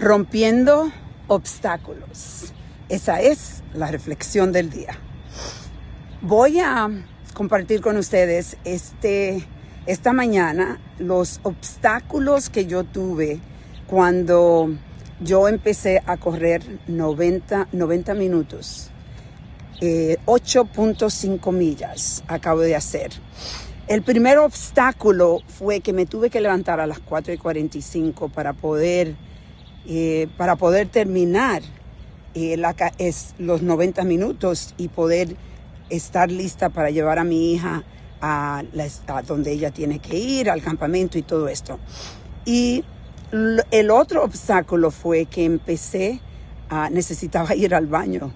Rompiendo obstáculos. Esa es la reflexión del día. Voy a compartir con ustedes este, esta mañana los obstáculos que yo tuve cuando yo empecé a correr 90, 90 minutos. 8.5 eh, millas acabo de hacer. El primer obstáculo fue que me tuve que levantar a las 4 y 45 para poder, eh, para poder terminar eh, la, los 90 minutos y poder estar lista para llevar a mi hija a, a donde ella tiene que ir, al campamento y todo esto. Y el otro obstáculo fue que empecé a, necesitaba ir al baño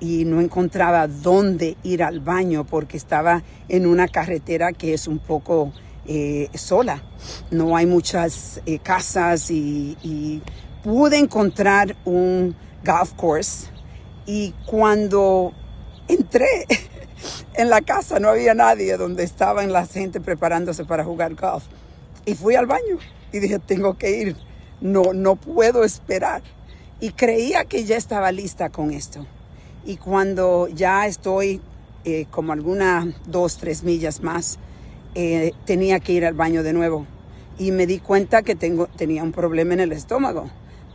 y no encontraba dónde ir al baño porque estaba en una carretera que es un poco eh, sola. No hay muchas casas y, pude encontrar un golf course y cuando entré en la casa no había nadie donde estaban la gente preparándose para jugar golf y fui al baño y dije tengo que ir no no puedo esperar y creía que ya estaba lista con esto y cuando ya estoy eh, como algunas dos, tres millas más, eh, tenía que ir al baño de nuevo. Y me di cuenta que tengo, tenía un problema en el estómago.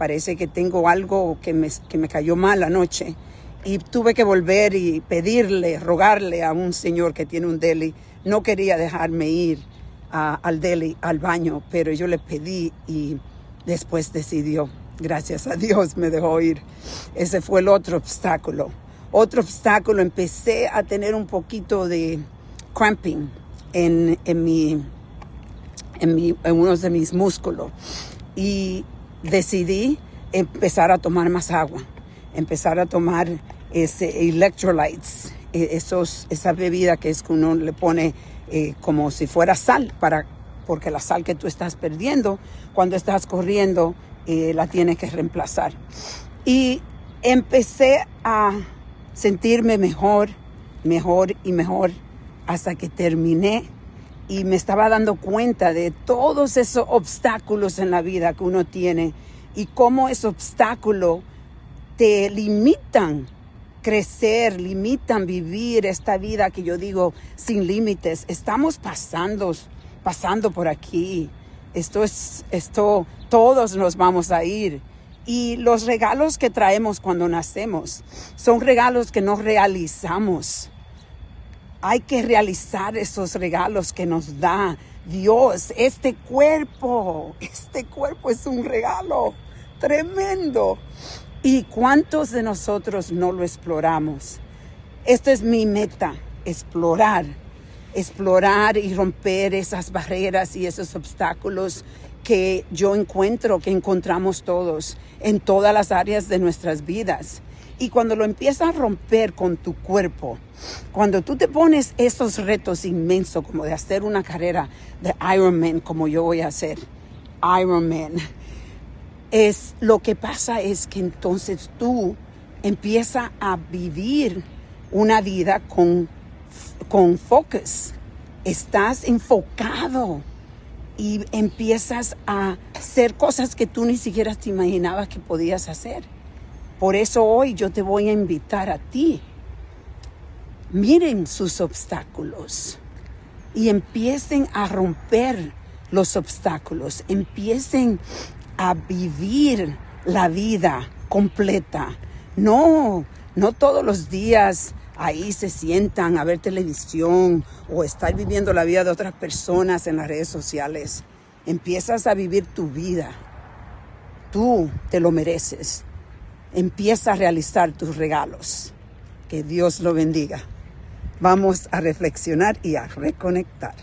Parece que tengo algo que me, que me cayó mal anoche. Y tuve que volver y pedirle, rogarle a un señor que tiene un deli. No quería dejarme ir al deli, al baño, pero yo le pedí y después decidió. Gracias a Dios me dejó ir. Ese fue el otro obstáculo otro obstáculo, empecé a tener un poquito de cramping en, en, mi, en, mi, en uno de mis músculos y decidí empezar a tomar más agua, empezar a tomar ese electrolytes, e, esos, esa bebida que es que uno le pone eh, como si fuera sal, para, porque la sal que tú estás perdiendo cuando estás corriendo eh, la tienes que reemplazar. Y empecé a sentirme mejor, mejor y mejor hasta que terminé y me estaba dando cuenta de todos esos obstáculos en la vida que uno tiene y cómo esos obstáculos te limitan crecer, limitan vivir esta vida que yo digo sin límites. Estamos pasando, pasando por aquí. Esto es, esto, todos nos vamos a ir. Y los regalos que traemos cuando nacemos son regalos que no realizamos. Hay que realizar esos regalos que nos da Dios. Este cuerpo, este cuerpo es un regalo tremendo. ¿Y cuántos de nosotros no lo exploramos? Esta es mi meta, explorar, explorar y romper esas barreras y esos obstáculos que yo encuentro, que encontramos todos en todas las áreas de nuestras vidas. Y cuando lo empiezas a romper con tu cuerpo, cuando tú te pones esos retos inmensos como de hacer una carrera de Ironman como yo voy a hacer, Ironman, es lo que pasa es que entonces tú empiezas a vivir una vida con, con focus. Estás enfocado y empiezas a hacer cosas que tú ni siquiera te imaginabas que podías hacer. Por eso hoy yo te voy a invitar a ti. Miren sus obstáculos y empiecen a romper los obstáculos, empiecen a vivir la vida completa. No, no todos los días ahí se sientan a ver televisión o estar viviendo la vida de otras personas en las redes sociales. Empiezas a vivir tu vida. Tú te lo mereces. Empieza a realizar tus regalos. Que Dios lo bendiga. Vamos a reflexionar y a reconectar.